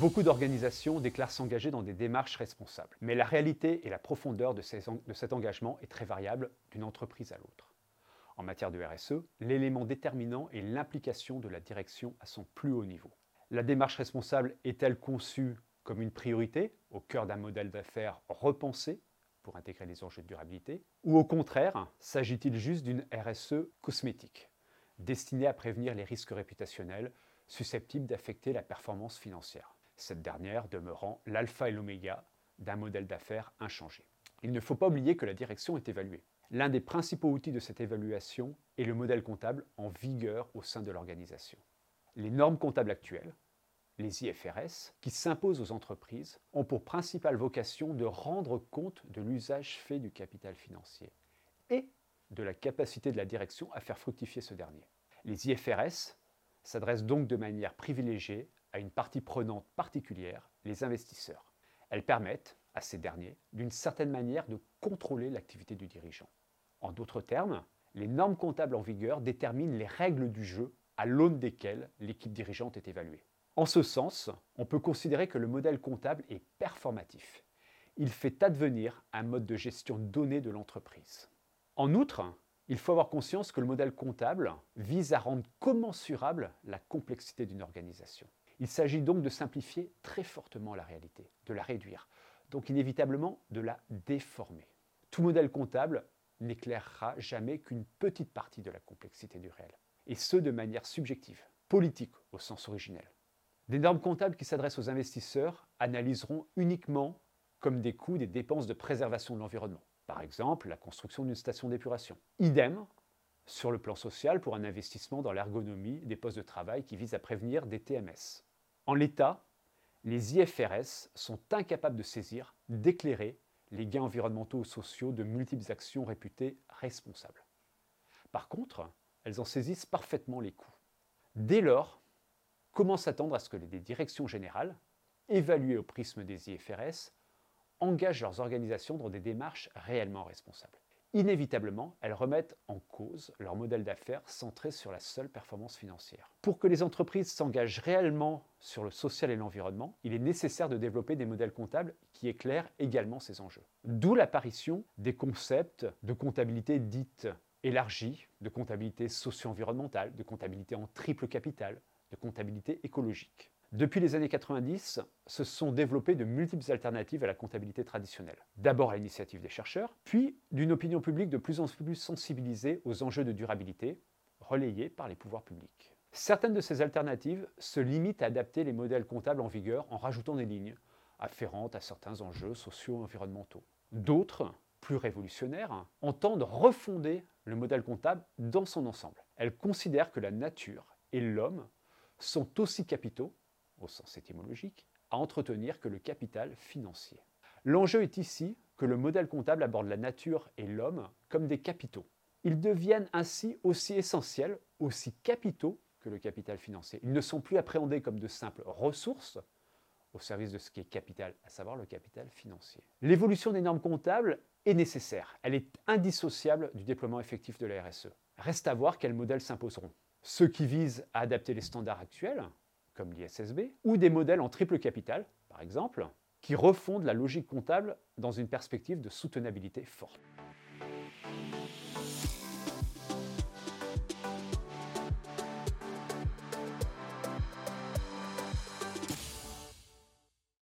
Beaucoup d'organisations déclarent s'engager dans des démarches responsables, mais la réalité et la profondeur de, cet engagement est très variable d'une entreprise à l'autre. En matière de RSE, l'élément déterminant est l'implication de la direction à son plus haut niveau. La démarche responsable est-elle conçue comme une priorité au cœur d'un modèle d'affaires repensé pour intégrer les enjeux de durabilité Ou au contraire, s'agit-il juste d'une RSE cosmétique, destinée à prévenir les risques réputationnels susceptibles d'affecter la performance financière? Cette dernière demeurant l'alpha et l'oméga d'un modèle d'affaires inchangé. Il ne faut pas oublier que la direction est évaluée. L'un des principaux outils de cette évaluation est le modèle comptable en vigueur au sein de l'organisation. Les normes comptables actuelles, les IFRS, qui s'imposent aux entreprises, ont pour principale vocation de rendre compte de l'usage fait du capital financier et de la capacité de la direction à faire fructifier ce dernier. Les IFRS s'adressent donc de manière privilégiée à une partie prenante particulière, les investisseurs. Elles permettent à ces derniers, d'une certaine manière, de contrôler l'activité du dirigeant. En d'autres termes, les normes comptables en vigueur déterminent les règles du jeu à l'aune desquelles l'équipe dirigeante est évaluée. En ce sens, on peut considérer que le modèle comptable est performatif. Il fait advenir un mode de gestion donné de l'entreprise. En outre, il faut avoir conscience que le modèle comptable vise à rendre commensurable la complexité d'une organisation. Il s'agit donc de simplifier très fortement la réalité, de la réduire, donc inévitablement de la déformer. Tout modèle comptable n'éclairera jamais qu'une petite partie de la complexité du réel, et ce de manière subjective, politique au sens originel. Des normes comptables qui s'adressent aux investisseurs analyseront uniquement comme des coûts des dépenses de préservation de l'environnement, par exemple la construction d'une station d'épuration. Idem sur le plan social pour un investissement dans l'ergonomie des postes de travail qui visent à prévenir des TMS. En l'état, les IFRS sont incapables de saisir, d'éclairer les gains environnementaux ou sociaux de multiples actions réputées responsables. Par contre, elles en saisissent parfaitement les coûts. Dès lors, comment s'attendre à ce que les directions générales, évaluées au prisme des IFRS, engagent leurs organisations dans des démarches réellement responsables? Inévitablement, elles remettent en cause leur modèle d'affaires centré sur la seule performance financière. Pour que les entreprises s'engagent réellement sur le social et l'environnement, il est nécessaire de développer des modèles comptables qui éclairent également ces enjeux. D'où l'apparition des concepts de comptabilité dite élargie, de comptabilité socio-environnementale, de comptabilité en triple capital, de comptabilité écologique. Depuis les années 90, se sont développées de multiples alternatives à la comptabilité traditionnelle. D'abord à l'initiative des chercheurs, puis d'une opinion publique de plus en plus sensibilisée aux enjeux de durabilité, relayée par les pouvoirs publics. Certaines de ces alternatives se limitent à adapter les modèles comptables en vigueur en rajoutant des lignes afférentes à certains enjeux socio-environnementaux. D'autres, plus révolutionnaires, entendent refonder le modèle comptable dans son ensemble. Elles considèrent que la nature et l'homme sont aussi capitaux au sens étymologique, à entretenir que le capital financier. L'enjeu est ici que le modèle comptable aborde la nature et l'homme comme des capitaux. Ils deviennent ainsi aussi essentiels, aussi capitaux que le capital financier. Ils ne sont plus appréhendés comme de simples ressources au service de ce qui est capital, à savoir le capital financier. L'évolution des normes comptables est nécessaire. Elle est indissociable du déploiement effectif de la RSE. Reste à voir quels modèles s'imposeront. Ceux qui visent à adapter les standards actuels, comme l'ISSB, ou des modèles en triple capital, par exemple, qui refondent la logique comptable dans une perspective de soutenabilité forte.